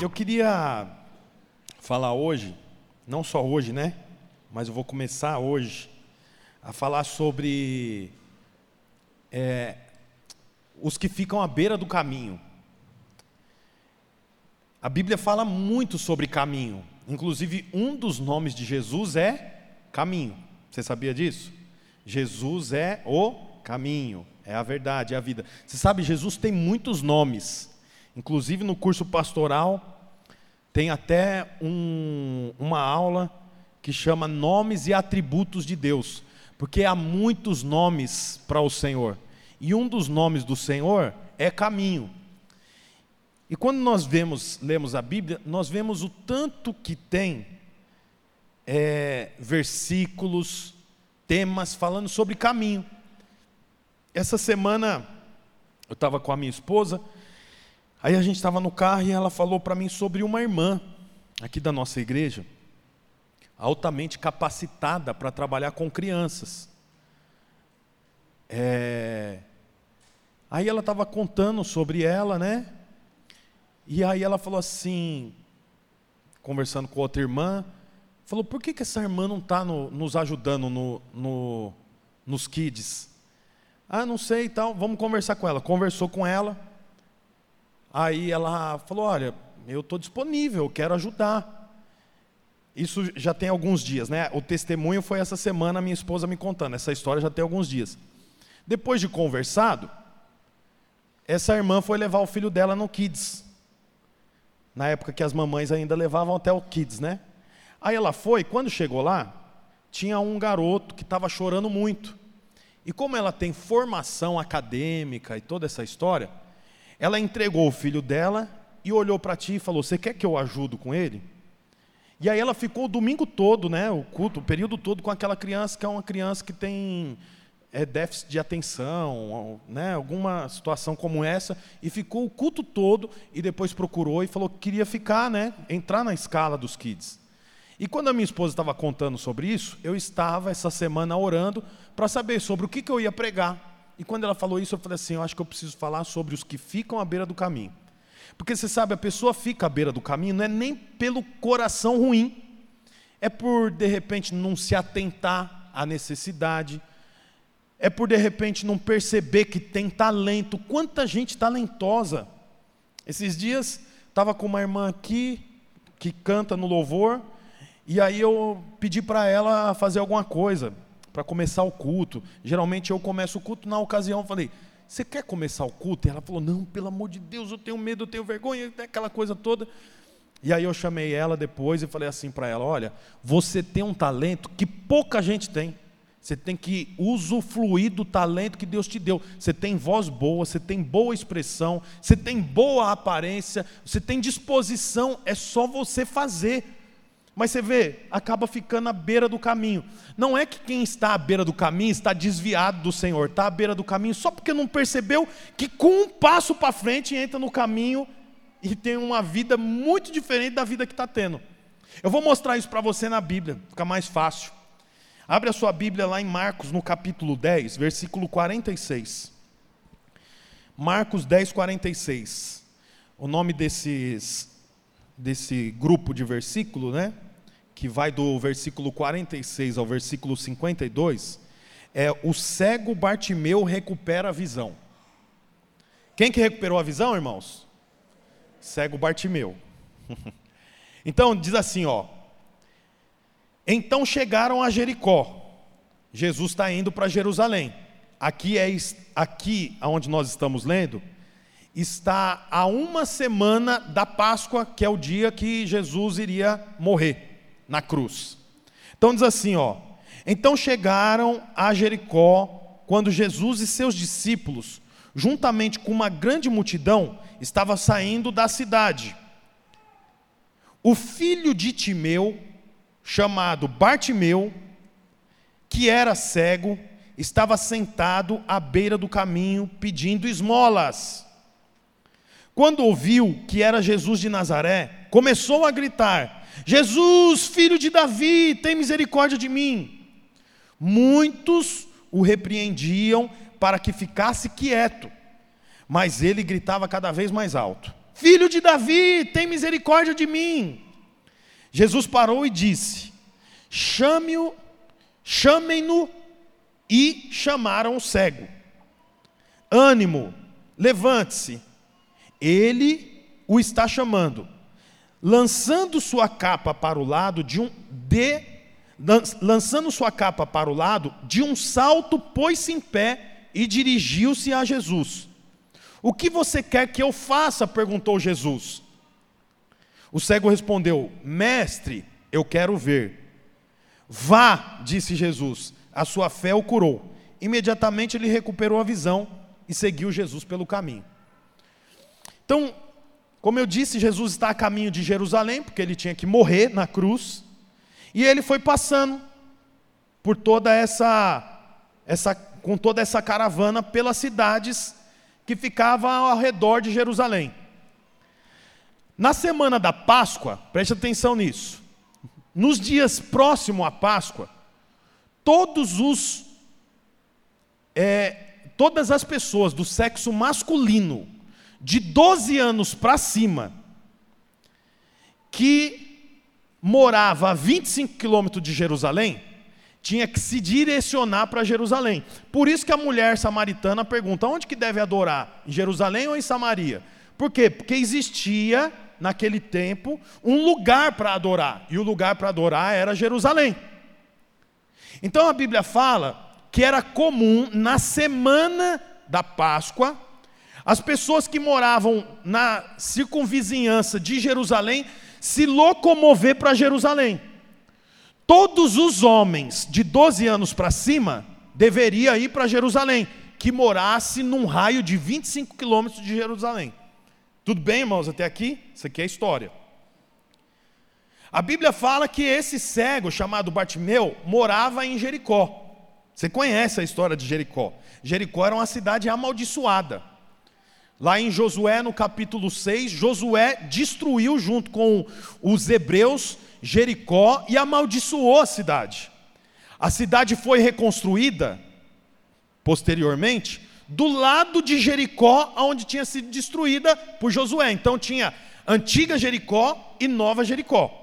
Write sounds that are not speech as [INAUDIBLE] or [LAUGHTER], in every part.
Eu queria falar hoje, não só hoje, né? Mas eu vou começar hoje a falar sobre é, os que ficam à beira do caminho. A Bíblia fala muito sobre caminho. Inclusive, um dos nomes de Jesus é caminho. Você sabia disso? Jesus é o caminho, é a verdade, é a vida. Você sabe, Jesus tem muitos nomes. Inclusive, no curso pastoral, tem até um, uma aula que chama Nomes e Atributos de Deus, porque há muitos nomes para o Senhor. E um dos nomes do Senhor é caminho. E quando nós vemos, lemos a Bíblia, nós vemos o tanto que tem é, versículos, temas falando sobre caminho. Essa semana eu estava com a minha esposa, aí a gente estava no carro e ela falou para mim sobre uma irmã aqui da nossa igreja, altamente capacitada para trabalhar com crianças. É... Aí ela estava contando sobre ela, né? E aí ela falou assim, conversando com outra irmã, falou, por que, que essa irmã não está no, nos ajudando no, no, nos kids? Ah, não sei e tal, vamos conversar com ela. Conversou com ela, aí ela falou, olha, eu estou disponível, eu quero ajudar. Isso já tem alguns dias, né? O testemunho foi essa semana, minha esposa me contando, essa história já tem alguns dias. Depois de conversado, essa irmã foi levar o filho dela no Kids na época que as mamães ainda levavam até o kids, né? Aí ela foi, quando chegou lá, tinha um garoto que estava chorando muito. E como ela tem formação acadêmica e toda essa história, ela entregou o filho dela e olhou para ti e falou: Você quer que eu ajudo com ele? E aí ela ficou o domingo todo, né, o culto, o período todo com aquela criança que é uma criança que tem é, déficit de atenção, né, alguma situação como essa, e ficou o culto todo e depois procurou e falou que queria ficar, né, entrar na escala dos kids. E quando a minha esposa estava contando sobre isso, eu estava essa semana orando para saber sobre o que, que eu ia pregar. E quando ela falou isso, eu falei assim: eu acho que eu preciso falar sobre os que ficam à beira do caminho. Porque você sabe, a pessoa fica à beira do caminho não é nem pelo coração ruim, é por de repente não se atentar à necessidade, é por de repente não perceber que tem talento. Quanta gente talentosa. Esses dias estava com uma irmã aqui que canta no louvor e aí eu pedi para ela fazer alguma coisa para começar o culto. Geralmente eu começo o culto na ocasião, falei: "Você quer começar o culto?" E ela falou: "Não, pelo amor de Deus, eu tenho medo, eu tenho vergonha", aquela coisa toda. E aí eu chamei ela depois e falei assim para ela: "Olha, você tem um talento que pouca gente tem. Você tem que usufruir do talento que Deus te deu. Você tem voz boa, você tem boa expressão, você tem boa aparência, você tem disposição, é só você fazer. Mas você vê, acaba ficando à beira do caminho. Não é que quem está à beira do caminho está desviado do Senhor, está à beira do caminho só porque não percebeu que com um passo para frente entra no caminho e tem uma vida muito diferente da vida que está tendo. Eu vou mostrar isso para você na Bíblia, fica mais fácil. Abre a sua Bíblia lá em Marcos, no capítulo 10, versículo 46. Marcos 10, 46. O nome desses, desse grupo de versículo, né? Que vai do versículo 46 ao versículo 52, é o cego Bartimeu recupera a visão. Quem que recuperou a visão, irmãos? Cego Bartimeu. [LAUGHS] então diz assim, ó: então chegaram a Jericó. Jesus está indo para Jerusalém. Aqui é aqui onde nós estamos lendo, está a uma semana da Páscoa, que é o dia que Jesus iria morrer na cruz. Então diz assim, ó: Então chegaram a Jericó quando Jesus e seus discípulos, juntamente com uma grande multidão, estava saindo da cidade. O filho de Timeu, chamado Bartimeu, que era cego, estava sentado à beira do caminho pedindo esmolas. Quando ouviu que era Jesus de Nazaré, começou a gritar: Jesus, filho de Davi, tem misericórdia de mim. Muitos o repreendiam para que ficasse quieto, mas ele gritava cada vez mais alto: Filho de Davi, tem misericórdia de mim. Jesus parou e disse: Chame-o, chamem-no e chamaram o cego. Ânimo, levante-se. Ele o está chamando. Lançando sua capa para o lado de um de lançando sua capa para o lado, de um salto pôs-se em pé e dirigiu-se a Jesus. O que você quer que eu faça? perguntou Jesus. O cego respondeu: Mestre, eu quero ver. Vá, disse Jesus, a sua fé o curou. Imediatamente ele recuperou a visão e seguiu Jesus pelo caminho. Então, como eu disse, Jesus está a caminho de Jerusalém, porque ele tinha que morrer na cruz, e ele foi passando por toda essa, essa com toda essa caravana pelas cidades que ficavam ao redor de Jerusalém. Na semana da Páscoa, preste atenção nisso. Nos dias próximos à Páscoa, todos os é, todas as pessoas do sexo masculino de 12 anos para cima que morava a 25 quilômetros de Jerusalém, tinha que se direcionar para Jerusalém. Por isso que a mulher samaritana pergunta: onde que deve adorar? Em Jerusalém ou em Samaria? Por quê? Porque existia naquele tempo, um lugar para adorar, e o lugar para adorar era Jerusalém. Então a Bíblia fala que era comum na semana da Páscoa, as pessoas que moravam na circunvizinhança de Jerusalém se locomover para Jerusalém. Todos os homens de 12 anos para cima deveriam ir para Jerusalém, que morasse num raio de 25 quilômetros de Jerusalém. Tudo bem, irmãos, até aqui? Isso aqui é história. A Bíblia fala que esse cego, chamado Bartimeu, morava em Jericó. Você conhece a história de Jericó. Jericó era uma cidade amaldiçoada. Lá em Josué, no capítulo 6, Josué destruiu junto com os hebreus Jericó e amaldiçoou a cidade. A cidade foi reconstruída posteriormente do lado de Jericó, onde tinha sido destruída por Josué. Então tinha antiga Jericó e nova Jericó.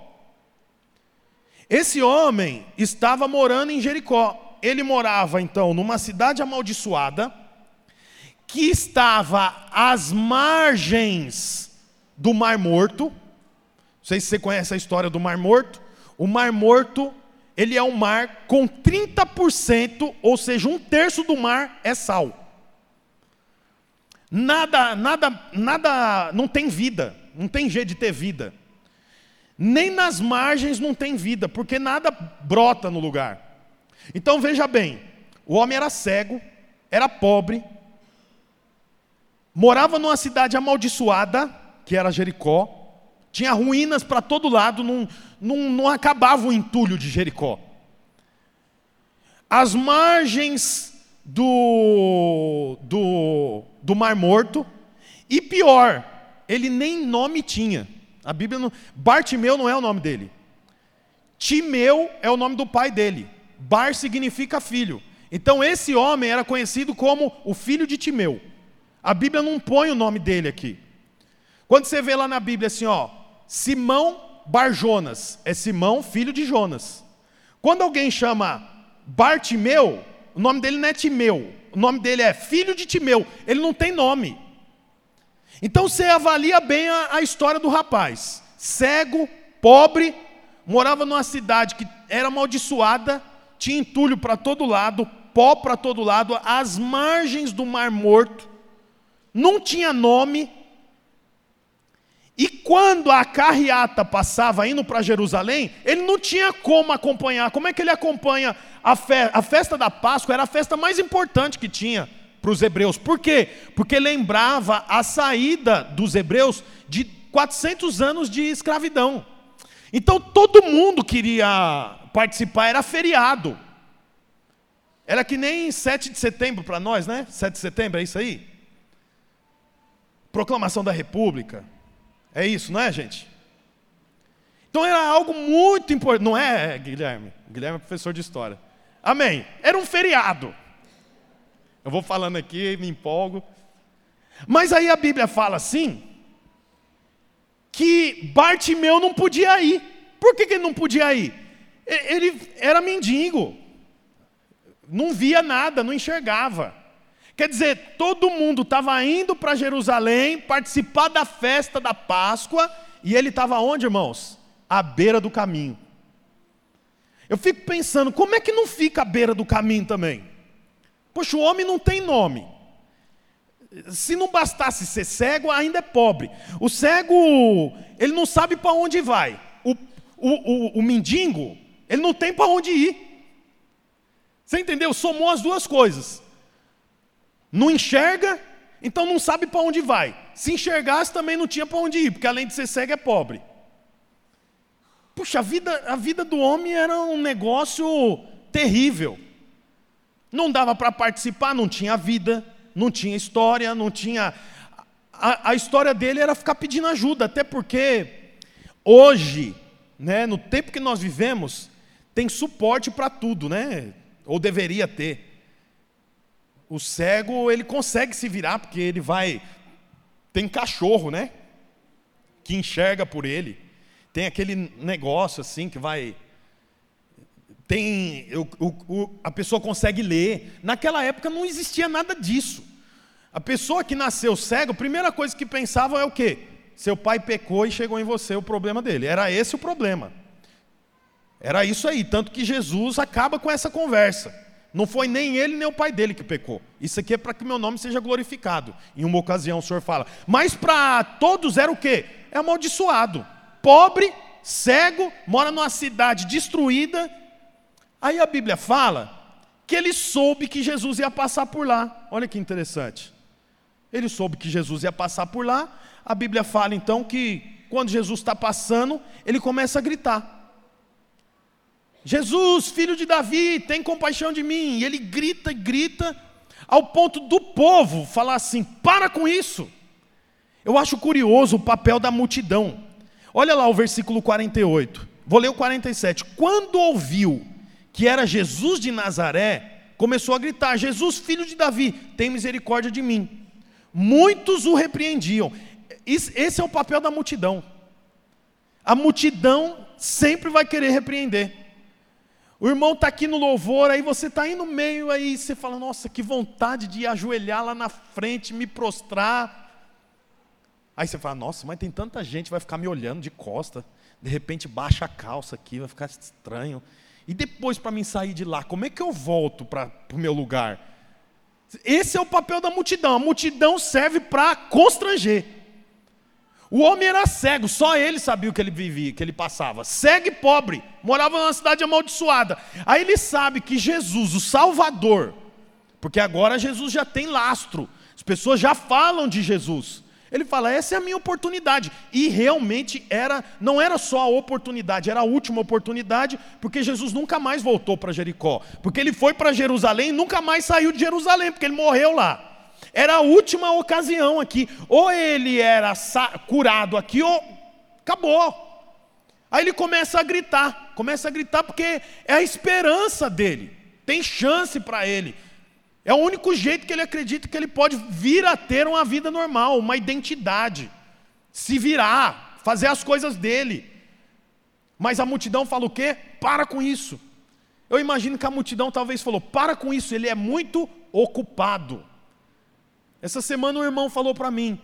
Esse homem estava morando em Jericó. Ele morava então numa cidade amaldiçoada que estava às margens do Mar Morto. Não sei se você conhece a história do Mar Morto. O Mar Morto, ele é um mar com 30%, ou seja, um terço do mar é sal. Nada, nada, nada, não tem vida, não tem jeito de ter vida. Nem nas margens não tem vida, porque nada brota no lugar. Então veja bem, o homem era cego, era pobre, morava numa cidade amaldiçoada, que era Jericó, tinha ruínas para todo lado, não, não, não acabava o entulho de Jericó. As margens do, do, do Mar Morto. E pior, ele nem nome tinha. A Bíblia não. Bartimeu não é o nome dele. Timeu é o nome do pai dele. Bar significa filho. Então esse homem era conhecido como o filho de Timeu. A Bíblia não põe o nome dele aqui. Quando você vê lá na Bíblia assim, ó, Simão Bar Jonas, é Simão, filho de Jonas. Quando alguém chama Bartimeu, o nome dele não é Timeu, o nome dele é filho de Timeu, ele não tem nome. Então você avalia bem a, a história do rapaz. Cego, pobre, morava numa cidade que era amaldiçoada, tinha entulho para todo lado, pó para todo lado, às margens do Mar Morto, não tinha nome, e quando a carreata passava indo para Jerusalém, ele não tinha como acompanhar. Como é que ele acompanha a, fe a festa da Páscoa? Era a festa mais importante que tinha para os hebreus. Por quê? Porque lembrava a saída dos hebreus de 400 anos de escravidão. Então todo mundo queria participar, era feriado. Era que nem 7 de setembro para nós, né? 7 de setembro, é isso aí? Proclamação da República. É isso, não é, gente? Então era algo muito importante, não é, Guilherme? Guilherme é professor de história. Amém. Era um feriado. Eu vou falando aqui, me empolgo. Mas aí a Bíblia fala assim, que Bartimeu não podia ir. Por que, que ele não podia ir? Ele era mendigo, não via nada, não enxergava. Quer dizer, todo mundo estava indo para Jerusalém participar da festa da Páscoa, e ele estava onde, irmãos? À beira do caminho. Eu fico pensando, como é que não fica à beira do caminho também? Poxa, o homem não tem nome. Se não bastasse ser cego, ainda é pobre. O cego, ele não sabe para onde vai. O, o, o, o mendigo, ele não tem para onde ir. Você entendeu? Somou as duas coisas. Não enxerga, então não sabe para onde vai. Se enxergasse, também não tinha para onde ir, porque além de ser cego, é pobre. Puxa, a vida, a vida do homem era um negócio terrível. Não dava para participar, não tinha vida não tinha história, não tinha. A, a, história dele era ficar pedindo ajuda, até porque hoje, né, no tempo que nós vivemos, tem suporte para tudo, né? Ou deveria ter. O cego, ele consegue se virar, porque ele vai. Tem cachorro, né? Que enxerga por ele. Tem aquele negócio assim que vai tem o, o, a pessoa consegue ler. Naquela época não existia nada disso. A pessoa que nasceu cego, a primeira coisa que pensava é o quê? Seu pai pecou e chegou em você o problema dele. Era esse o problema. Era isso aí, tanto que Jesus acaba com essa conversa. Não foi nem ele nem o pai dele que pecou. Isso aqui é para que meu nome seja glorificado. Em uma ocasião o Senhor fala. Mas para todos era o quê? É amaldiçoado. Pobre, cego, mora numa cidade destruída Aí a Bíblia fala que ele soube que Jesus ia passar por lá. Olha que interessante. Ele soube que Jesus ia passar por lá. A Bíblia fala então que quando Jesus está passando, ele começa a gritar: Jesus, filho de Davi, tem compaixão de mim. E ele grita e grita, ao ponto do povo falar assim: para com isso. Eu acho curioso o papel da multidão. Olha lá o versículo 48. Vou ler o 47. Quando ouviu que era Jesus de Nazaré, começou a gritar: Jesus, filho de Davi, tem misericórdia de mim. Muitos o repreendiam. Esse é o papel da multidão. A multidão sempre vai querer repreender. O irmão está aqui no louvor, aí você está aí no meio, aí você fala, nossa, que vontade de ajoelhar lá na frente, me prostrar. Aí você fala, nossa, mas tem tanta gente, vai ficar me olhando de costa. De repente baixa a calça aqui, vai ficar estranho. E depois, para mim sair de lá, como é que eu volto para o meu lugar? Esse é o papel da multidão. A multidão serve para constranger. O homem era cego, só ele sabia o que ele vivia, que ele passava. Cego e pobre, morava numa cidade amaldiçoada. Aí ele sabe que Jesus, o Salvador, porque agora Jesus já tem lastro, as pessoas já falam de Jesus. Ele fala: essa é a minha oportunidade. E realmente era, não era só a oportunidade, era a última oportunidade, porque Jesus nunca mais voltou para Jericó. Porque ele foi para Jerusalém e nunca mais saiu de Jerusalém, porque ele morreu lá. Era a última ocasião aqui. Ou ele era curado aqui, ou acabou. Aí ele começa a gritar, começa a gritar porque é a esperança dele. Tem chance para ele. É o único jeito que ele acredita que ele pode vir a ter uma vida normal, uma identidade, se virar, fazer as coisas dele. Mas a multidão fala o quê? Para com isso. Eu imagino que a multidão talvez falou: para com isso, ele é muito ocupado. Essa semana o irmão falou para mim.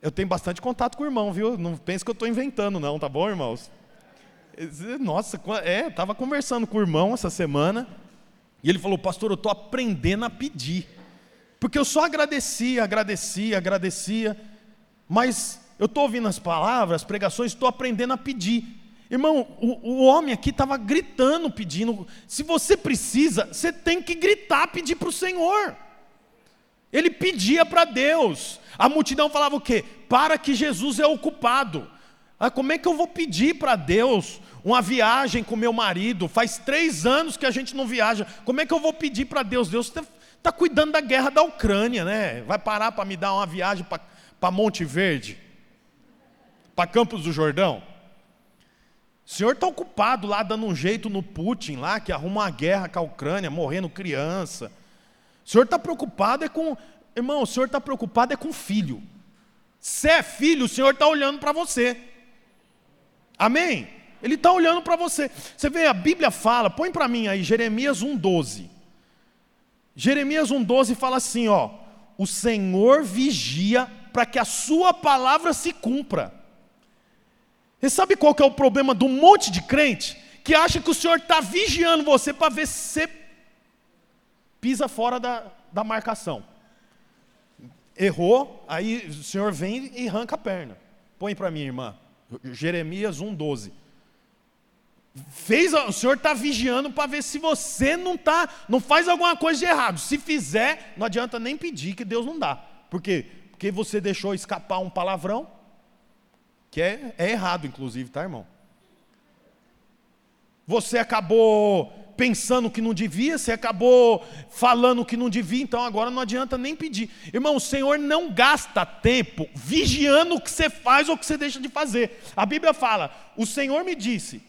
Eu tenho bastante contato com o irmão, viu? Não pense que eu estou inventando, não, tá bom, irmãos? Nossa, é, estava conversando com o irmão essa semana. E ele falou, pastor, eu estou aprendendo a pedir. Porque eu só agradecia, agradecia, agradecia. Mas eu estou ouvindo as palavras, as pregações, estou aprendendo a pedir. Irmão, o, o homem aqui estava gritando, pedindo. Se você precisa, você tem que gritar, pedir para o Senhor. Ele pedia para Deus. A multidão falava o quê? Para que Jesus é ocupado. Ah, como é que eu vou pedir para Deus uma viagem com meu marido? Faz três anos que a gente não viaja. Como é que eu vou pedir para Deus? Deus está tá cuidando da guerra da Ucrânia, né? Vai parar para me dar uma viagem para Monte Verde? Para Campos do Jordão? O senhor está ocupado lá dando um jeito no Putin, lá que arruma uma guerra com a Ucrânia, morrendo criança. O senhor está preocupado é com. Irmão, o senhor está preocupado é com filho. Você é filho, o Senhor está olhando para você. Amém? Ele está olhando para você. Você vê, a Bíblia fala, põe para mim aí, Jeremias 1,12. Jeremias 1,12 fala assim: ó, o Senhor vigia para que a sua palavra se cumpra. Você sabe qual que é o problema um monte de crente? Que acha que o Senhor está vigiando você para ver se pisa fora da, da marcação. Errou, aí o Senhor vem e arranca a perna. Põe para mim, irmã. Jeremias 1,12 fez, o Senhor está vigiando para ver se você não tá, não faz alguma coisa de errado. Se fizer, não adianta nem pedir que Deus não dá. Por quê? Porque você deixou escapar um palavrão, que é, é errado, inclusive, tá, irmão? Você acabou pensando que não devia, você acabou falando que não devia, então agora não adianta nem pedir. Irmão, o Senhor não gasta tempo vigiando o que você faz ou o que você deixa de fazer. A Bíblia fala: o Senhor me disse,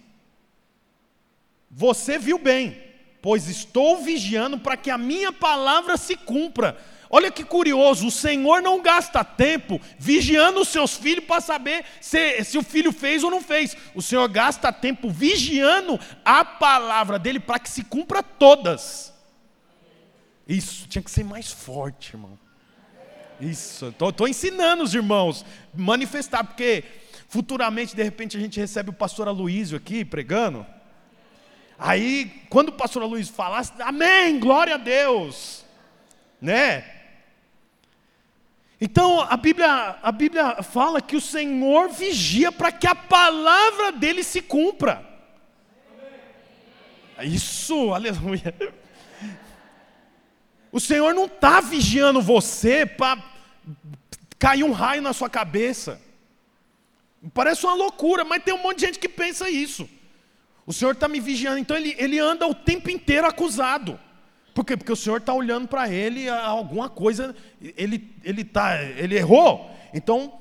você viu bem, pois estou vigiando para que a minha palavra se cumpra. Olha que curioso, o Senhor não gasta tempo vigiando os seus filhos para saber se, se o filho fez ou não fez. O Senhor gasta tempo vigiando a palavra dele para que se cumpra todas. Isso tinha que ser mais forte, irmão. Isso, estou ensinando os irmãos manifestar, porque futuramente, de repente, a gente recebe o pastor Aloísio aqui pregando. Aí, quando o pastor Luiz falasse, amém, glória a Deus, né? Então a Bíblia, a Bíblia fala que o Senhor vigia para que a palavra dele se cumpra. Isso, aleluia. O Senhor não está vigiando você para cair um raio na sua cabeça. Parece uma loucura, mas tem um monte de gente que pensa isso. O Senhor está me vigiando, então ele, ele anda o tempo inteiro acusado. Por quê? Porque o Senhor está olhando para ele alguma coisa, ele, ele, tá, ele errou, então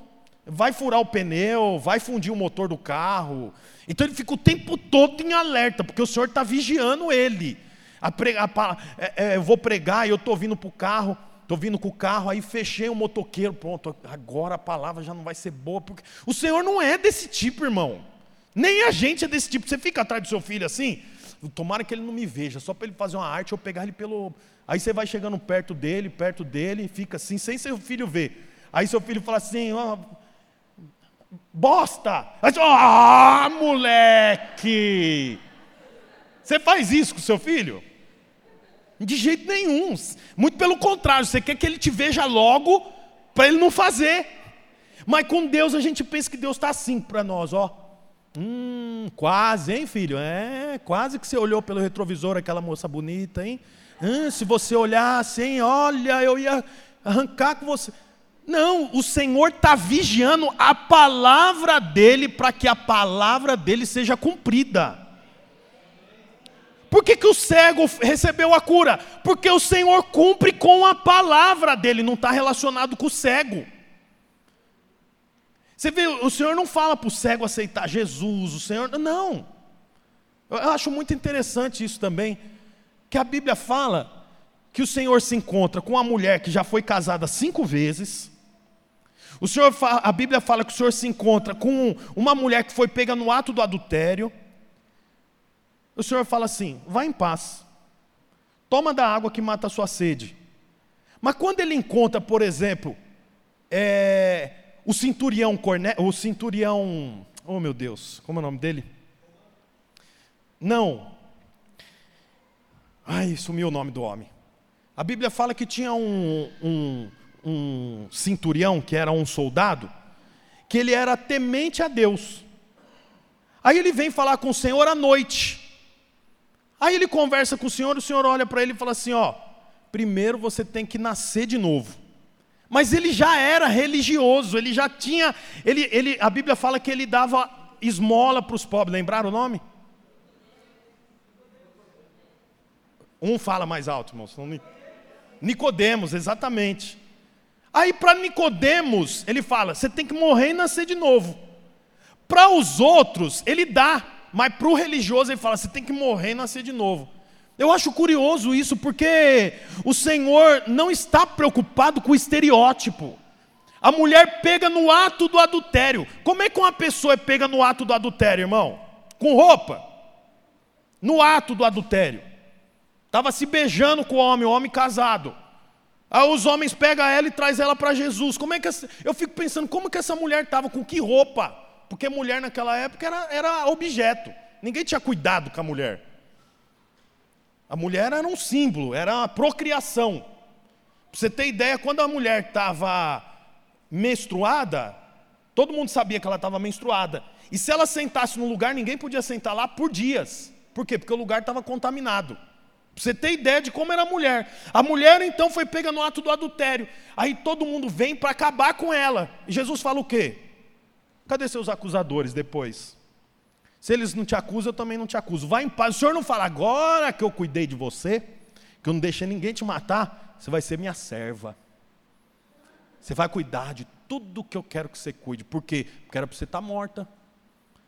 vai furar o pneu, vai fundir o motor do carro. Então ele fica o tempo todo em alerta, porque o Senhor está vigiando ele. A a, é, é, eu vou pregar, eu estou vindo para o carro, estou vindo com o carro, aí fechei o motoqueiro, pronto, agora a palavra já não vai ser boa, porque o Senhor não é desse tipo, irmão. Nem a gente é desse tipo. Você fica atrás do seu filho assim, tomara que ele não me veja, só para ele fazer uma arte ou pegar ele pelo. Aí você vai chegando perto dele, perto dele, e fica assim, sem seu filho ver. Aí seu filho fala assim: oh, bosta! Ah, moleque! Você faz isso com seu filho? De jeito nenhum. Muito pelo contrário, você quer que ele te veja logo para ele não fazer. Mas com Deus a gente pensa que Deus está assim para nós, ó. Hum, quase, hein, filho? É, quase que você olhou pelo retrovisor aquela moça bonita, hein? Hum, se você olhasse, hein, olha, eu ia arrancar com você. Não, o Senhor está vigiando a palavra dele para que a palavra dele seja cumprida. Por que, que o cego recebeu a cura? Porque o Senhor cumpre com a palavra dele, não está relacionado com o cego. Você vê, o Senhor não fala para o cego aceitar Jesus, o Senhor. Não. Eu acho muito interessante isso também. Que a Bíblia fala que o Senhor se encontra com uma mulher que já foi casada cinco vezes. O Senhor, a Bíblia fala que o Senhor se encontra com uma mulher que foi pega no ato do adultério. O Senhor fala assim: vá em paz, toma da água que mata a sua sede. Mas quando ele encontra, por exemplo, é, o centurião Corné, o centurião, oh meu Deus, como é o nome dele? Não. Ai, sumiu o nome do homem. A Bíblia fala que tinha um, um, um centurião, que era um soldado, que ele era temente a Deus. Aí ele vem falar com o Senhor à noite. Aí ele conversa com o Senhor, o Senhor olha para ele e fala assim: ó, primeiro você tem que nascer de novo. Mas ele já era religioso, ele já tinha. Ele, ele, a Bíblia fala que ele dava esmola para os pobres. Lembraram o nome? Um fala mais alto, irmãos. Nicodemos, exatamente. Aí para Nicodemos, ele fala: você tem que morrer e nascer de novo. Para os outros, ele dá, mas para o religioso ele fala: você tem que morrer e nascer de novo. Eu acho curioso isso porque o Senhor não está preocupado com o estereótipo. A mulher pega no ato do adultério. Como é que uma pessoa é pega no ato do adultério, irmão? Com roupa. No ato do adultério. Estava se beijando com o homem, o homem casado. Aí os homens pegam ela e traz ela para Jesus. Como é que essa... eu fico pensando como que essa mulher estava com que roupa? Porque mulher naquela época era, era objeto. Ninguém tinha cuidado com a mulher. A mulher era um símbolo, era a procriação. Para você ter ideia, quando a mulher estava menstruada, todo mundo sabia que ela estava menstruada. E se ela sentasse no lugar, ninguém podia sentar lá por dias. Por quê? Porque o lugar estava contaminado. Para você ter ideia de como era a mulher. A mulher então foi pega no ato do adultério. Aí todo mundo vem para acabar com ela. E Jesus fala o quê? Cadê seus acusadores depois? Se eles não te acusam, eu também não te acuso. Vai em paz. O senhor não fala, agora que eu cuidei de você, que eu não deixei ninguém te matar, você vai ser minha serva. Você vai cuidar de tudo que eu quero que você cuide. Por quê? Porque era para você estar tá morta.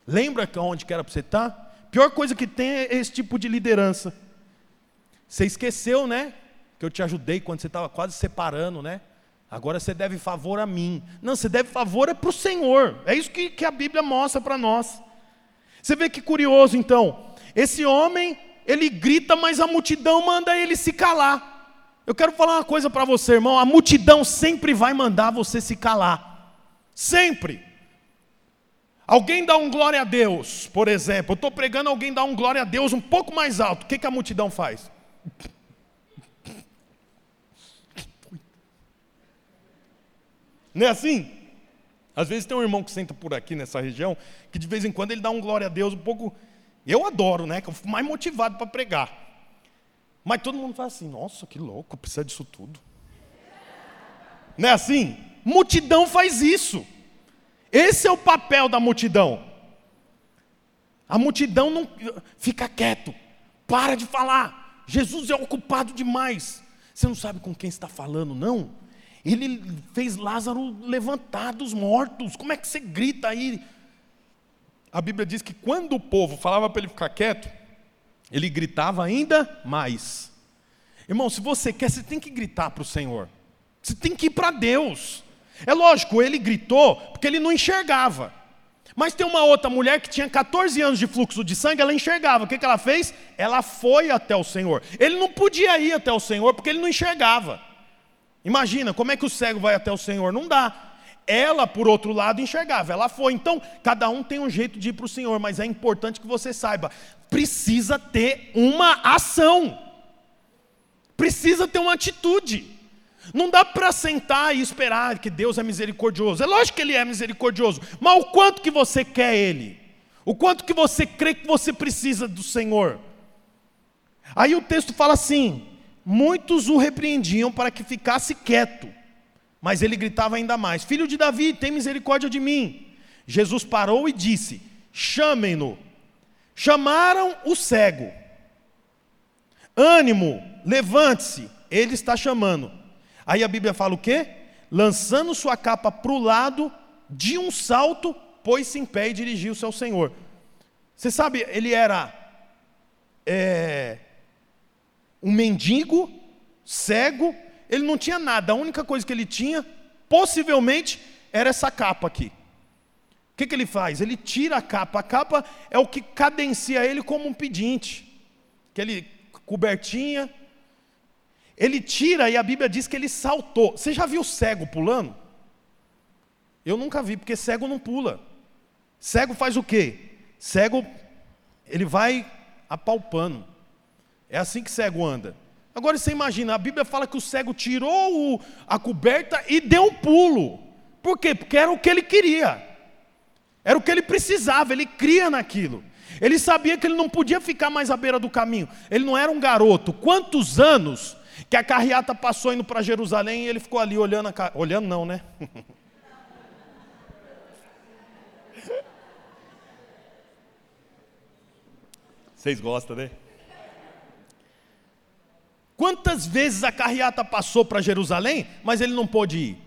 Lembra onde que era para você estar? Tá? Pior coisa que tem é esse tipo de liderança. Você esqueceu, né? Que eu te ajudei quando você estava quase separando, né? Agora você deve favor a mim. Não, você deve favor é para o Senhor. É isso que, que a Bíblia mostra para nós. Você vê que curioso então. Esse homem, ele grita, mas a multidão manda ele se calar. Eu quero falar uma coisa para você, irmão. A multidão sempre vai mandar você se calar. Sempre. Alguém dá um glória a Deus, por exemplo. Eu estou pregando, alguém dá um glória a Deus um pouco mais alto. O que, que a multidão faz? Não é assim? Às vezes tem um irmão que senta por aqui nessa região, que de vez em quando ele dá um glória a Deus um pouco. Eu adoro, né? Que eu fico mais motivado para pregar. Mas todo mundo fala assim: nossa, que louco, precisa disso tudo. Não é assim? Multidão faz isso. Esse é o papel da multidão. A multidão não fica quieto, para de falar. Jesus é ocupado demais. Você não sabe com quem está falando, não? Ele fez Lázaro levantar dos mortos. Como é que você grita aí? A Bíblia diz que quando o povo falava para ele ficar quieto, ele gritava ainda mais. Irmão, se você quer, você tem que gritar para o Senhor. Você tem que ir para Deus. É lógico, ele gritou porque ele não enxergava. Mas tem uma outra mulher que tinha 14 anos de fluxo de sangue, ela enxergava. O que, que ela fez? Ela foi até o Senhor. Ele não podia ir até o Senhor porque ele não enxergava. Imagina, como é que o cego vai até o Senhor? Não dá. Ela, por outro lado, enxergava. Ela foi. Então, cada um tem um jeito de ir para o Senhor, mas é importante que você saiba: precisa ter uma ação, precisa ter uma atitude. Não dá para sentar e esperar que Deus é misericordioso. É lógico que Ele é misericordioso, mas o quanto que você quer Ele? O quanto que você crê que você precisa do Senhor? Aí o texto fala assim: muitos o repreendiam para que ficasse quieto, mas ele gritava ainda mais: Filho de Davi, tem misericórdia de mim. Jesus parou e disse: Chamem-no. Chamaram o cego. Ânimo, levante-se, ele está chamando. Aí a Bíblia fala o quê? Lançando sua capa para o lado, de um salto, pôs-se em pé e dirigiu-se ao Senhor. Você sabe, ele era é, um mendigo, cego, ele não tinha nada, a única coisa que ele tinha, possivelmente, era essa capa aqui. O que, que ele faz? Ele tira a capa, a capa é o que cadencia ele como um pedinte, aquele cobertinha. Ele tira e a Bíblia diz que ele saltou. Você já viu cego pulando? Eu nunca vi, porque cego não pula. Cego faz o quê? Cego, ele vai apalpando. É assim que cego anda. Agora você imagina, a Bíblia fala que o cego tirou o, a coberta e deu um pulo. Por quê? Porque era o que ele queria. Era o que ele precisava, ele cria naquilo. Ele sabia que ele não podia ficar mais à beira do caminho. Ele não era um garoto. Quantos anos que a carreata passou indo para Jerusalém e ele ficou ali olhando a car... olhando não, né? [LAUGHS] Vocês gostam, né? Quantas vezes a carreata passou para Jerusalém, mas ele não pôde ir?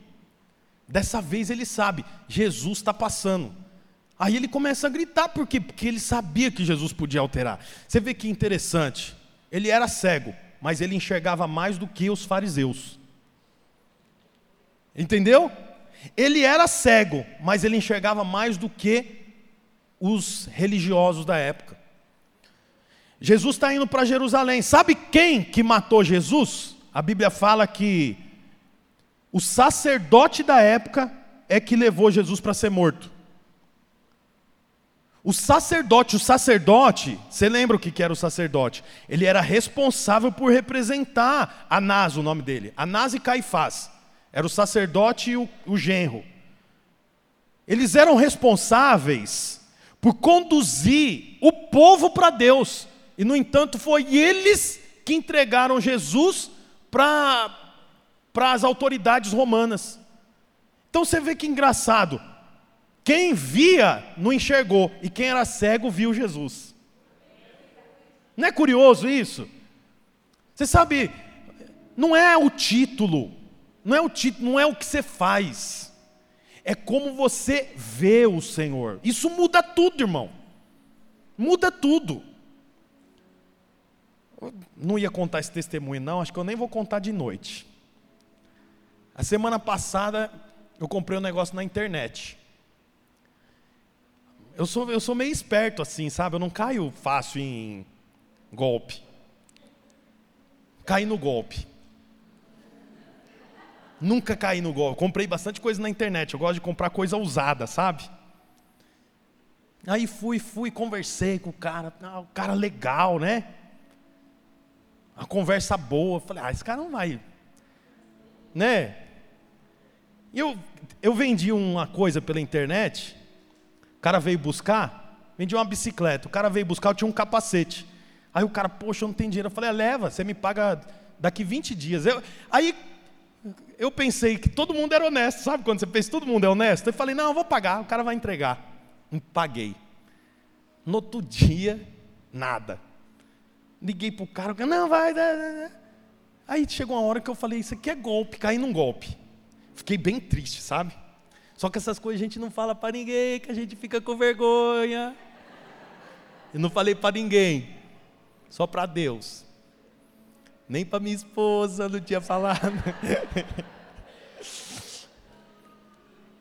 Dessa vez ele sabe, Jesus está passando. Aí ele começa a gritar, por quê? Porque ele sabia que Jesus podia alterar. Você vê que interessante, ele era cego, mas ele enxergava mais do que os fariseus. Entendeu? Ele era cego, mas ele enxergava mais do que os religiosos da época. Jesus está indo para Jerusalém. Sabe quem que matou Jesus? A Bíblia fala que o sacerdote da época é que levou Jesus para ser morto. O sacerdote, o sacerdote, você lembra o que era o sacerdote? Ele era responsável por representar Anás, o nome dele. Anás e Caifás. Era o sacerdote e o, o genro. Eles eram responsáveis por conduzir o povo para Deus. E, no entanto, foi eles que entregaram Jesus para as autoridades romanas. Então você vê que engraçado. Quem via não enxergou, e quem era cego viu Jesus. Não é curioso isso? Você sabe, não é o título, não é o título, não é o que você faz, é como você vê o Senhor. Isso muda tudo, irmão. Muda tudo. Não ia contar esse testemunho, não, acho que eu nem vou contar de noite. A semana passada eu comprei um negócio na internet. Eu sou, eu sou meio esperto assim, sabe? Eu não caio fácil em golpe. Caí no golpe. Nunca caí no golpe. Comprei bastante coisa na internet. Eu gosto de comprar coisa usada, sabe? Aí fui, fui, conversei com o cara. Ah, o cara legal, né? Uma conversa boa. Falei, ah, esse cara não vai. Né? Eu, eu vendi uma coisa pela internet, o cara veio buscar, vendi uma bicicleta, o cara veio buscar, eu tinha um capacete. Aí o cara, poxa, eu não tenho dinheiro. Eu falei, ah, leva, você me paga daqui 20 dias. Eu, aí eu pensei que todo mundo era honesto, sabe quando você pensa todo mundo é honesto? Eu falei, não, eu vou pagar, o cara vai entregar. Paguei. No outro dia, nada. Liguei para o cara, não, vai. Aí chegou uma hora que eu falei, isso aqui é golpe, caí num golpe. Fiquei bem triste, sabe? Só que essas coisas a gente não fala para ninguém, que a gente fica com vergonha. Eu não falei para ninguém, só para Deus. Nem para minha esposa não tinha falado. [LAUGHS]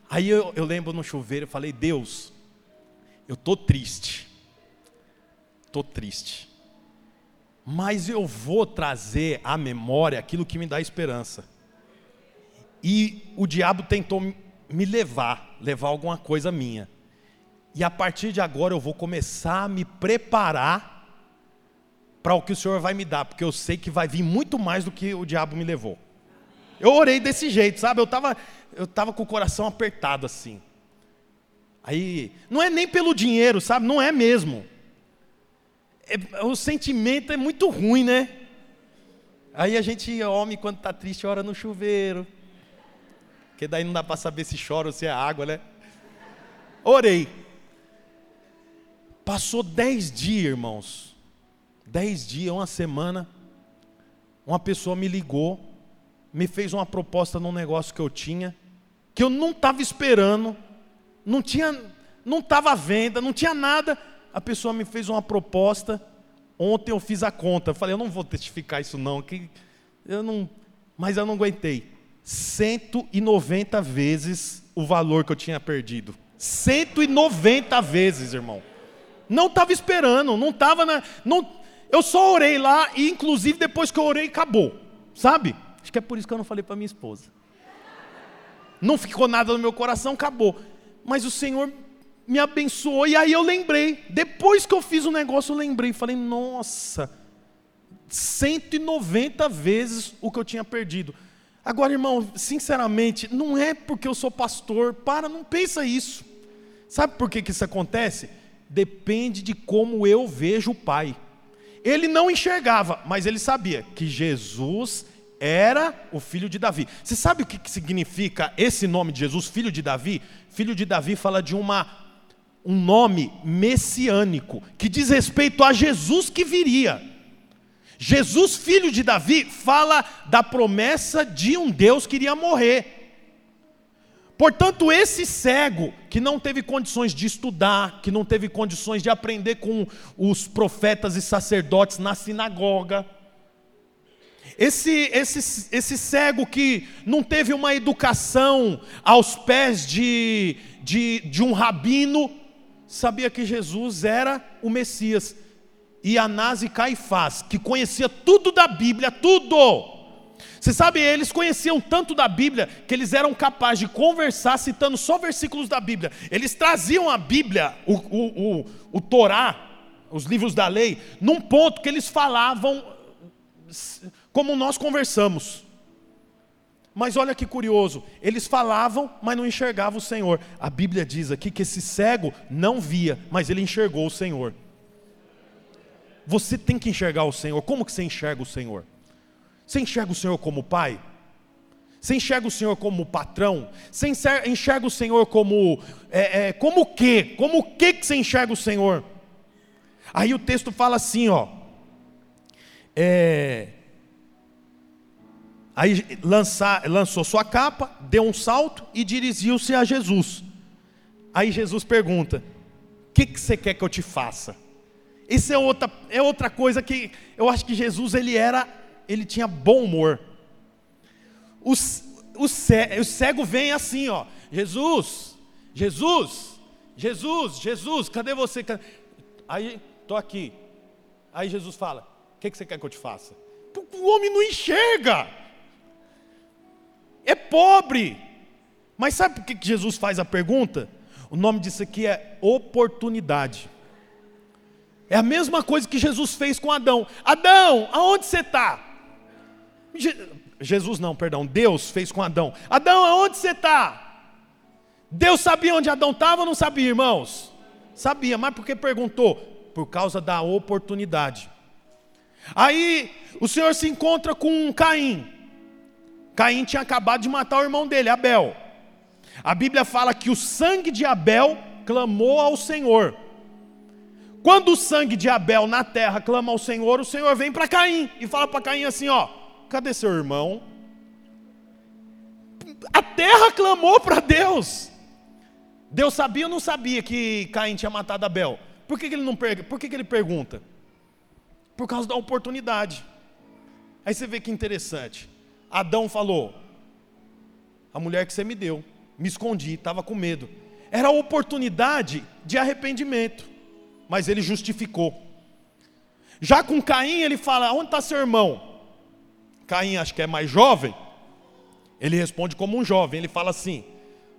Aí eu, eu lembro no chuveiro, eu falei, Deus, eu tô triste. Tô triste. Mas eu vou trazer à memória aquilo que me dá esperança. E o diabo tentou me levar, levar alguma coisa minha. E a partir de agora eu vou começar a me preparar para o que o Senhor vai me dar, porque eu sei que vai vir muito mais do que o diabo me levou. Eu orei desse jeito, sabe? Eu estava eu tava com o coração apertado assim. Aí, não é nem pelo dinheiro, sabe? Não é mesmo. É, o sentimento é muito ruim, né? Aí a gente, homem, quando está triste, ora no chuveiro. Porque daí não dá para saber se chora ou se é água, né? Orei. Passou dez dias, irmãos. Dez dias, uma semana. Uma pessoa me ligou, me fez uma proposta num negócio que eu tinha, que eu não estava esperando, não tinha, não estava à venda, não tinha nada. A pessoa me fez uma proposta. Ontem eu fiz a conta. Eu falei, eu não vou testificar isso não, que eu não, mas eu não aguentei. 190 vezes o valor que eu tinha perdido. 190 vezes, irmão. Não estava esperando, não estava na. Não, eu só orei lá e, inclusive, depois que eu orei, acabou. Sabe? Acho que é por isso que eu não falei para minha esposa. Não ficou nada no meu coração, acabou. Mas o Senhor me abençoou e aí eu lembrei. Depois que eu fiz o negócio, eu lembrei. Falei, nossa, 190 vezes o que eu tinha perdido. Agora, irmão, sinceramente, não é porque eu sou pastor, para, não pensa isso. Sabe por que, que isso acontece? Depende de como eu vejo o Pai. Ele não enxergava, mas ele sabia que Jesus era o filho de Davi. Você sabe o que significa esse nome de Jesus, filho de Davi? Filho de Davi fala de uma, um nome messiânico, que diz respeito a Jesus que viria. Jesus, filho de Davi, fala da promessa de um Deus que iria morrer. Portanto, esse cego que não teve condições de estudar, que não teve condições de aprender com os profetas e sacerdotes na sinagoga, Esse, esse, esse cego que não teve uma educação aos pés de, de, de um rabino, sabia que Jesus era o Messias. E Anás e Caifás, que conhecia tudo da Bíblia, tudo. Você sabe, eles conheciam tanto da Bíblia que eles eram capazes de conversar citando só versículos da Bíblia. Eles traziam a Bíblia, o, o, o, o Torá, os livros da lei, num ponto que eles falavam como nós conversamos. Mas olha que curioso, eles falavam, mas não enxergavam o Senhor. A Bíblia diz aqui que esse cego não via, mas ele enxergou o Senhor. Você tem que enxergar o Senhor. Como que você enxerga o Senhor? Você enxerga o Senhor como pai? Você enxerga o Senhor como patrão? Você enxerga o Senhor como é, é, como o quê? Como o que que você enxerga o Senhor? Aí o texto fala assim, ó. É, Aí lançar, lançou sua capa, deu um salto e dirigiu-se a Jesus. Aí Jesus pergunta: O que, que você quer que eu te faça? Isso é outra, é outra coisa que eu acho que Jesus ele era, ele tinha bom humor. O, o, cego, o cego vem assim, ó, Jesus, Jesus, Jesus, Jesus, cadê você? Aí, tô aqui. Aí Jesus fala: O que, que você quer que eu te faça? O homem não enxerga é pobre. Mas sabe por que Jesus faz a pergunta? O nome disso aqui é oportunidade. É a mesma coisa que Jesus fez com Adão. Adão, aonde você está? Jesus não, perdão, Deus fez com Adão. Adão, aonde você está? Deus sabia onde Adão estava ou não sabia, irmãos? Sabia, mas por que perguntou? Por causa da oportunidade. Aí o Senhor se encontra com Caim. Caim tinha acabado de matar o irmão dele, Abel. A Bíblia fala que o sangue de Abel clamou ao Senhor. Quando o sangue de Abel na terra clama ao Senhor, o Senhor vem para Caim e fala para Caim assim: ó, cadê seu irmão? A terra clamou para Deus. Deus sabia ou não sabia que Caim tinha matado Abel? Por que, que ele não Por que, que ele pergunta? Por causa da oportunidade. Aí você vê que interessante. Adão falou: A mulher que você me deu, me escondi, estava com medo. Era a oportunidade de arrependimento, mas ele justificou. Já com Caim, ele fala: Onde está seu irmão? Caim, acho que é mais jovem, ele responde como um jovem. Ele fala assim: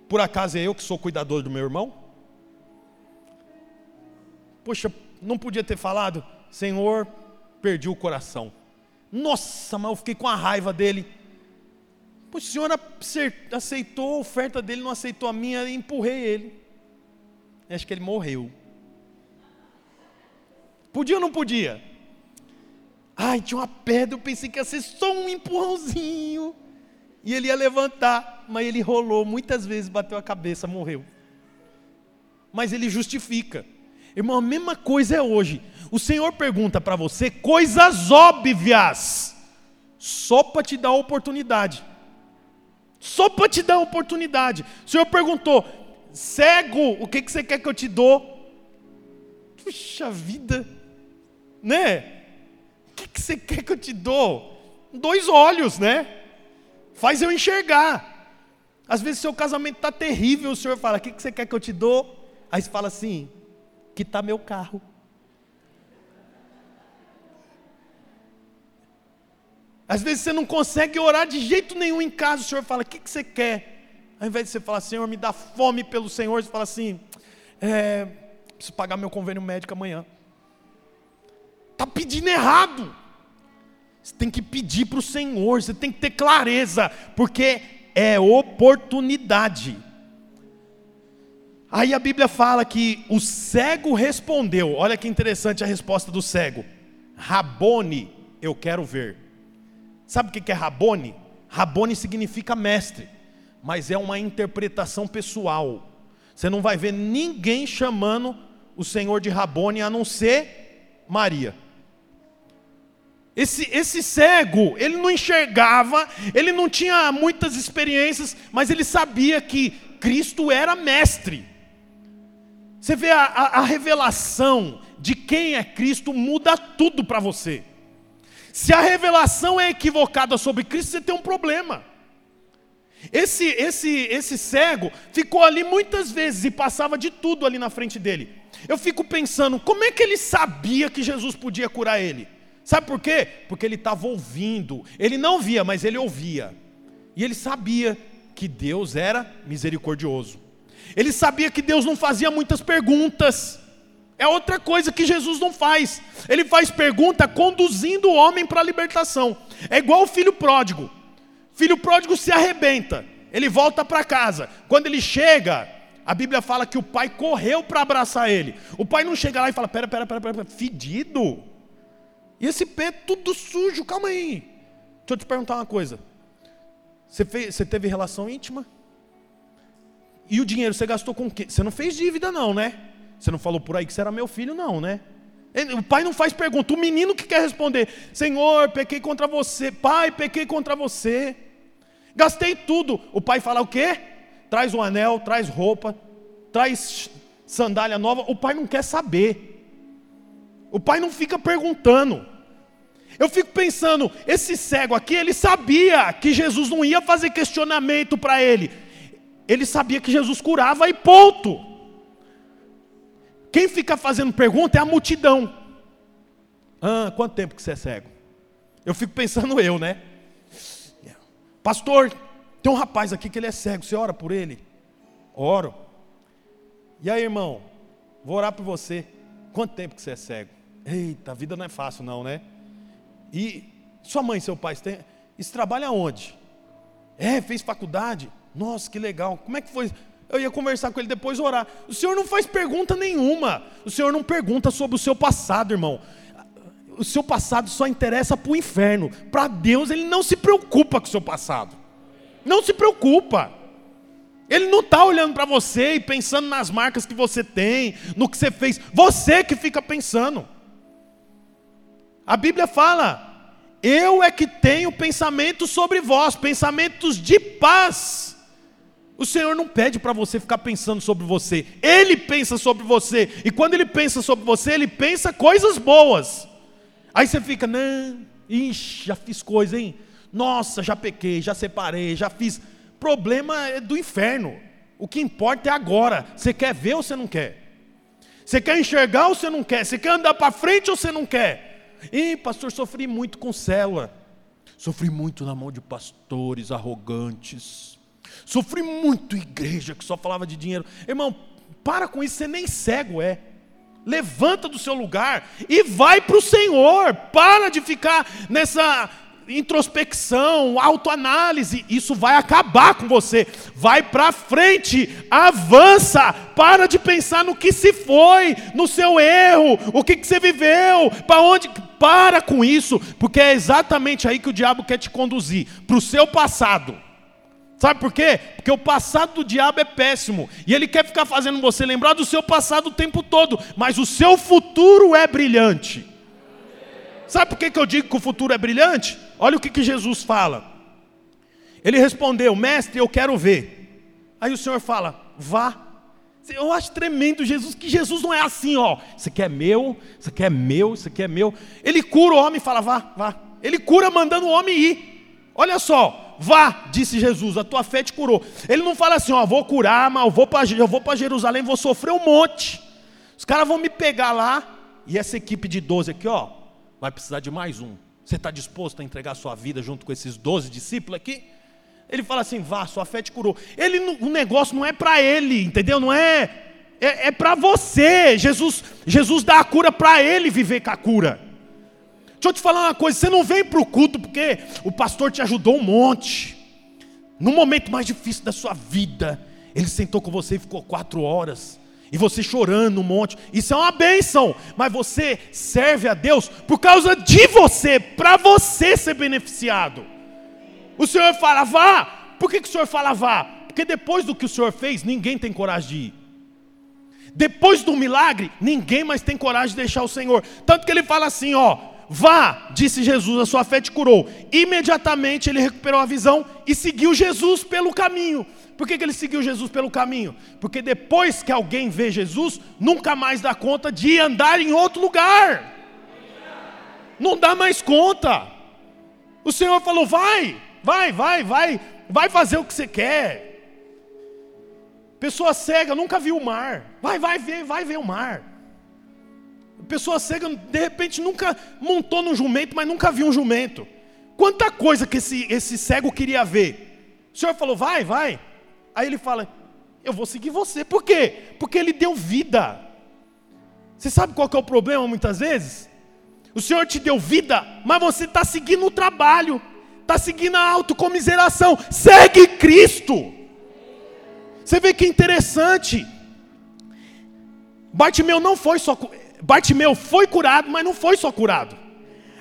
Por acaso é eu que sou cuidador do meu irmão? Poxa, não podia ter falado, Senhor, perdi o coração. Nossa, mas eu fiquei com a raiva dele. O senhor aceitou a oferta dele, não aceitou a minha, e empurrei ele. Acho que ele morreu. Podia ou não podia? Ai, tinha uma pedra, eu pensei que ia ser só um empurrãozinho. E ele ia levantar, mas ele rolou muitas vezes, bateu a cabeça, morreu. Mas ele justifica. Irmão, a mesma coisa é hoje. O Senhor pergunta para você coisas óbvias, só para te dar a oportunidade só para te dar oportunidade. O Senhor perguntou: cego, o que, que você quer que eu te dou? Puxa vida, né? O que, que você quer que eu te dou? Dois olhos, né? Faz eu enxergar. Às vezes seu casamento está terrível, o Senhor fala: O que, que você quer que eu te dou? Aí você fala assim: Que está meu carro. Às vezes você não consegue orar de jeito nenhum em casa, o Senhor fala: O que, que você quer? Ao invés de você falar, Senhor, me dá fome pelo Senhor, você fala assim: é, Preciso pagar meu convênio médico amanhã. Está pedindo errado. Você tem que pedir para o Senhor, você tem que ter clareza, porque é oportunidade. Aí a Bíblia fala que o cego respondeu, olha que interessante a resposta do cego: Rabone, eu quero ver. Sabe o que é Rabone? Rabone significa mestre, mas é uma interpretação pessoal. Você não vai ver ninguém chamando o Senhor de Rabone a não ser Maria. Esse, esse cego, ele não enxergava, ele não tinha muitas experiências, mas ele sabia que Cristo era mestre. Você vê a, a, a revelação de quem é Cristo muda tudo para você. Se a revelação é equivocada sobre Cristo, você tem um problema. Esse, esse, esse cego ficou ali muitas vezes e passava de tudo ali na frente dele. Eu fico pensando, como é que ele sabia que Jesus podia curar ele? Sabe por quê? Porque ele estava ouvindo. Ele não via, mas ele ouvia. E ele sabia que Deus era misericordioso. Ele sabia que Deus não fazia muitas perguntas. É outra coisa que Jesus não faz. Ele faz pergunta conduzindo o homem para a libertação. É igual o filho pródigo. Filho pródigo se arrebenta, ele volta para casa. Quando ele chega, a Bíblia fala que o pai correu para abraçar ele. O pai não chega lá e fala: pera, pera, pera, pera, fedido. E esse pé tudo sujo, calma aí. Deixa eu te perguntar uma coisa. Você, fez, você teve relação íntima? E o dinheiro você gastou com o quê? Você não fez dívida, não, né? Você não falou por aí que você era meu filho, não, né? O pai não faz pergunta, o menino que quer responder: Senhor, pequei contra você, pai, pequei contra você. Gastei tudo. O pai fala o quê? Traz um anel, traz roupa, traz sandália nova. O pai não quer saber. O pai não fica perguntando. Eu fico pensando, esse cego aqui, ele sabia que Jesus não ia fazer questionamento para ele. Ele sabia que Jesus curava e ponto. Quem fica fazendo pergunta é a multidão. Ah, quanto tempo que você é cego? Eu fico pensando eu, né? Pastor, tem um rapaz aqui que ele é cego, você ora por ele? Oro. E aí, irmão, vou orar por você. Quanto tempo que você é cego? Eita, a vida não é fácil não, né? E sua mãe seu pai, tem, isso trabalha onde? É, fez faculdade? Nossa, que legal. Como é que foi? Eu ia conversar com ele depois orar. O senhor não faz pergunta nenhuma. O senhor não pergunta sobre o seu passado, irmão o seu passado só interessa para o inferno. Para Deus, Ele não se preocupa com o seu passado. Não se preocupa. Ele não está olhando para você e pensando nas marcas que você tem, no que você fez. Você que fica pensando. A Bíblia fala: Eu é que tenho pensamentos sobre vós, pensamentos de paz. O Senhor não pede para você ficar pensando sobre você, Ele pensa sobre você, e quando Ele pensa sobre você, Ele pensa coisas boas. Aí você fica, não, ixi, já fiz coisa, hein? Nossa, já pequei, já separei, já fiz. Problema é do inferno. O que importa é agora. Você quer ver ou você não quer? Você quer enxergar ou você não quer? Você quer andar para frente ou você não quer? Ih, pastor, sofri muito com célula. Sofri muito na mão de pastores arrogantes. Sofri muito igreja que só falava de dinheiro. Irmão, para com isso, você nem cego é. Levanta do seu lugar e vai para o Senhor. Para de ficar nessa introspecção, autoanálise. Isso vai acabar com você. Vai para frente, avança. Para de pensar no que se foi, no seu erro, o que, que você viveu, para onde. Para com isso, porque é exatamente aí que o diabo quer te conduzir para o seu passado. Sabe por quê? Porque o passado do diabo é péssimo. E ele quer ficar fazendo você lembrar do seu passado o tempo todo. Mas o seu futuro é brilhante. Sabe por que, que eu digo que o futuro é brilhante? Olha o que, que Jesus fala. Ele respondeu: Mestre, eu quero ver. Aí o Senhor fala: Vá. Eu acho tremendo Jesus, que Jesus não é assim, ó. Isso aqui é meu, isso aqui é meu, isso aqui é meu. Ele cura o homem e fala: Vá, vá. Ele cura mandando o homem ir. Olha só, Vá, disse Jesus, a tua fé te curou. Ele não fala assim, ó, vou curar, mas eu vou para Jerusalém, vou sofrer um monte. Os caras vão me pegar lá, e essa equipe de 12 aqui, ó, vai precisar de mais um. Você está disposto a entregar sua vida junto com esses 12 discípulos aqui? Ele fala assim, vá, sua fé te curou. Ele, o negócio não é para ele, entendeu? Não é, é, é para você. Jesus, Jesus dá a cura para ele viver com a cura. Deixa eu te falar uma coisa: você não vem para o culto porque o pastor te ajudou um monte. No momento mais difícil da sua vida, ele sentou com você e ficou quatro horas. E você chorando um monte. Isso é uma bênção. Mas você serve a Deus por causa de você, para você ser beneficiado. O Senhor fala, vá. Por que, que o Senhor fala, vá? Porque depois do que o Senhor fez, ninguém tem coragem de ir. Depois do milagre, ninguém mais tem coragem de deixar o Senhor. Tanto que ele fala assim: ó, Vá, disse Jesus, a sua fé te curou. Imediatamente ele recuperou a visão e seguiu Jesus pelo caminho. Por que, que ele seguiu Jesus pelo caminho? Porque depois que alguém vê Jesus, nunca mais dá conta de andar em outro lugar. Não dá mais conta. O Senhor falou: vai, vai, vai, vai, vai fazer o que você quer. Pessoa cega nunca viu o mar. Vai, vai ver, vai ver o mar. Pessoa cega, de repente, nunca montou no jumento, mas nunca viu um jumento. Quanta coisa que esse, esse cego queria ver. O Senhor falou, vai, vai. Aí ele fala, eu vou seguir você. Por quê? Porque ele deu vida. Você sabe qual é o problema muitas vezes? O Senhor te deu vida, mas você está seguindo o trabalho, está seguindo a autocomiseração. Segue Cristo. Você vê que interessante. Bartimeu não foi só Bartimeu foi curado, mas não foi só curado.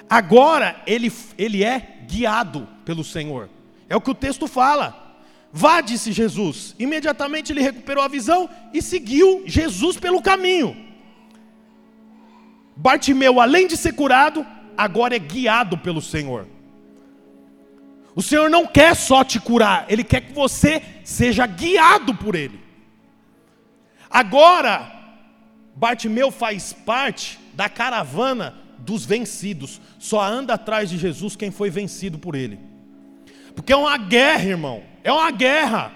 Agora ele, ele é guiado pelo Senhor. É o que o texto fala. Vá, disse Jesus. Imediatamente ele recuperou a visão e seguiu Jesus pelo caminho. Bartimeu, além de ser curado, agora é guiado pelo Senhor. O Senhor não quer só te curar, Ele quer que você seja guiado por Ele. Agora, Bartimeu faz parte da caravana dos vencidos. Só anda atrás de Jesus quem foi vencido por Ele. Porque é uma guerra, irmão. É uma guerra.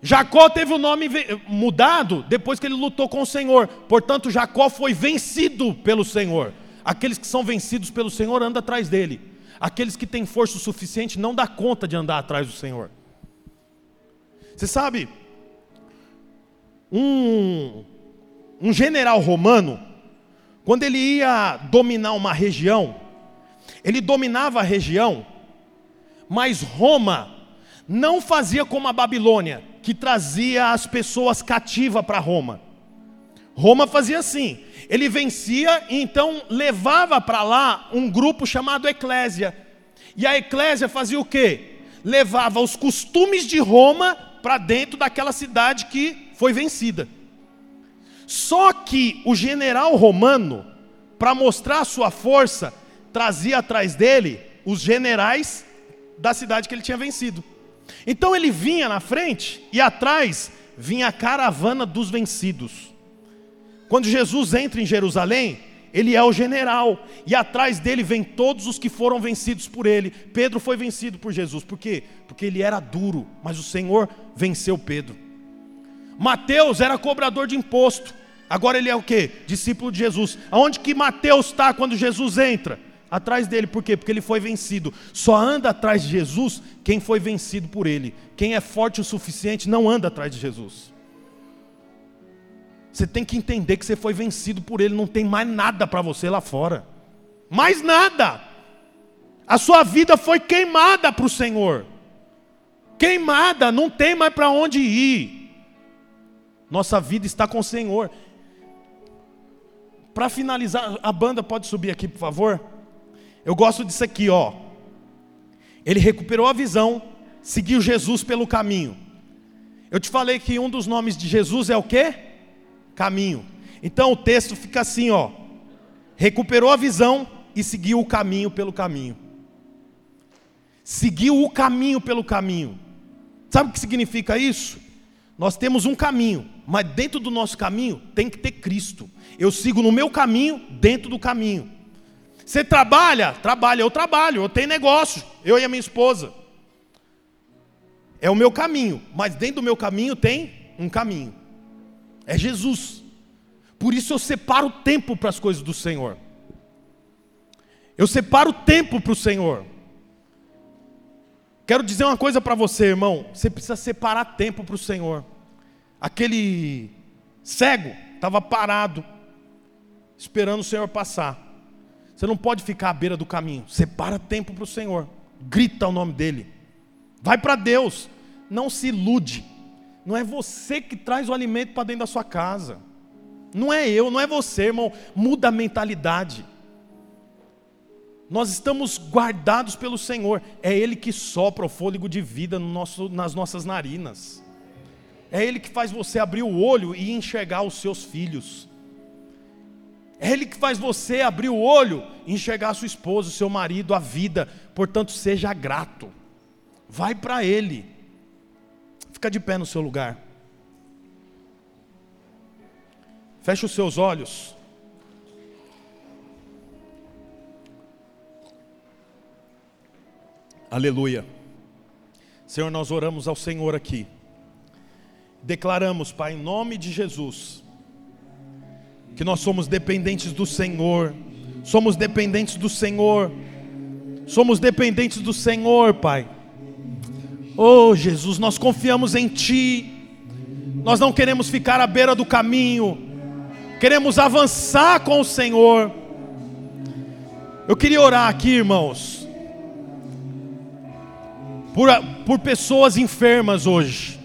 Jacó teve o nome mudado depois que ele lutou com o Senhor. Portanto, Jacó foi vencido pelo Senhor. Aqueles que são vencidos pelo Senhor andam atrás dele. Aqueles que têm força o suficiente não dá conta de andar atrás do Senhor. Você sabe, um, um general romano, quando ele ia dominar uma região, ele dominava a região, mas Roma não fazia como a Babilônia, que trazia as pessoas cativas para Roma. Roma fazia assim: ele vencia e então levava para lá um grupo chamado Eclésia. E a Eclésia fazia o quê? Levava os costumes de Roma para dentro daquela cidade que foi vencida. Só que o general romano, para mostrar sua força, trazia atrás dele os generais da cidade que ele tinha vencido. Então ele vinha na frente e atrás vinha a caravana dos vencidos. Quando Jesus entra em Jerusalém, ele é o general, e atrás dele vem todos os que foram vencidos por ele. Pedro foi vencido por Jesus, por quê? Porque ele era duro, mas o Senhor venceu Pedro. Mateus era cobrador de imposto, agora ele é o que? Discípulo de Jesus. Aonde que Mateus está quando Jesus entra? Atrás dele, por quê? Porque ele foi vencido. Só anda atrás de Jesus quem foi vencido por ele. Quem é forte o suficiente não anda atrás de Jesus. Você tem que entender que você foi vencido por Ele, não tem mais nada para você lá fora. Mais nada. A sua vida foi queimada para o Senhor. Queimada, não tem mais para onde ir. Nossa vida está com o Senhor. Para finalizar, a banda pode subir aqui, por favor? Eu gosto disso aqui, ó. Ele recuperou a visão, seguiu Jesus pelo caminho. Eu te falei que um dos nomes de Jesus é o quê? caminho. Então o texto fica assim, ó. Recuperou a visão e seguiu o caminho pelo caminho. Seguiu o caminho pelo caminho. Sabe o que significa isso? Nós temos um caminho, mas dentro do nosso caminho tem que ter Cristo. Eu sigo no meu caminho, dentro do caminho. Você trabalha? Trabalha, eu trabalho, eu tenho negócio, eu e a minha esposa. É o meu caminho, mas dentro do meu caminho tem um caminho é Jesus. Por isso eu separo tempo para as coisas do Senhor. Eu separo tempo para o Senhor. Quero dizer uma coisa para você, irmão. Você precisa separar tempo para o Senhor. Aquele cego estava parado, esperando o Senhor passar. Você não pode ficar à beira do caminho. Separa tempo para o Senhor. Grita o nome dele. Vai para Deus. Não se ilude. Não é você que traz o alimento para dentro da sua casa. Não é eu, não é você, irmão. Muda a mentalidade. Nós estamos guardados pelo Senhor. É Ele que sopra o fôlego de vida no nosso, nas nossas narinas. É Ele que faz você abrir o olho e enxergar os seus filhos. É Ele que faz você abrir o olho e enxergar a sua esposa, o seu marido, a vida. Portanto, seja grato. Vai para Ele. Fica de pé no seu lugar. Feche os seus olhos. Aleluia. Senhor, nós oramos ao Senhor aqui. Declaramos, Pai, em nome de Jesus, que nós somos dependentes do Senhor. Somos dependentes do Senhor. Somos dependentes do Senhor, Pai. Oh, Jesus, nós confiamos em Ti. Nós não queremos ficar à beira do caminho. Queremos avançar com o Senhor. Eu queria orar aqui, irmãos por, por pessoas enfermas hoje.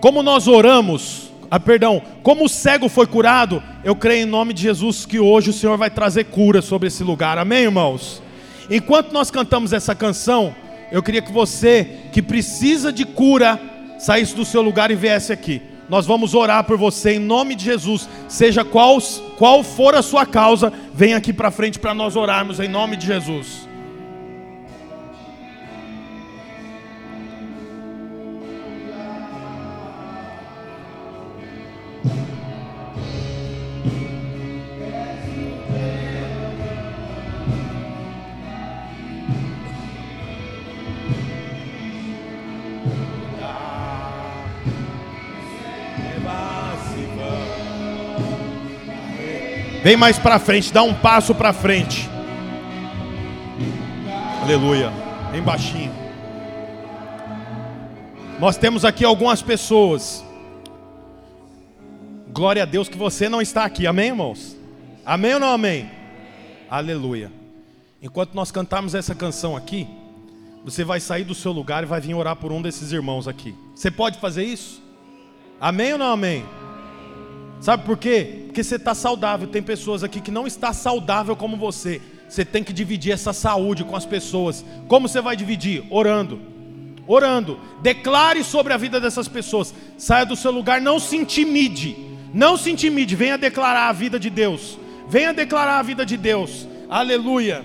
Como nós oramos, ah, perdão, como o cego foi curado, eu creio em nome de Jesus que hoje o Senhor vai trazer cura sobre esse lugar. Amém, irmãos? Enquanto nós cantamos essa canção, eu queria que você que precisa de cura saísse do seu lugar e viesse aqui. Nós vamos orar por você em nome de Jesus. Seja qual, qual for a sua causa, venha aqui para frente para nós orarmos em nome de Jesus. Vem mais para frente, dá um passo para frente. Aleluia. Bem baixinho. Nós temos aqui algumas pessoas. Glória a Deus que você não está aqui. Amém, irmãos? Amém ou não amém? Aleluia. Enquanto nós cantarmos essa canção aqui, você vai sair do seu lugar e vai vir orar por um desses irmãos aqui. Você pode fazer isso? Amém ou não amém? Sabe por quê? Porque você está saudável. Tem pessoas aqui que não está saudável como você. Você tem que dividir essa saúde com as pessoas. Como você vai dividir? Orando. Orando. Declare sobre a vida dessas pessoas. Saia do seu lugar, não se intimide. Não se intimide. Venha declarar a vida de Deus. Venha declarar a vida de Deus. Aleluia.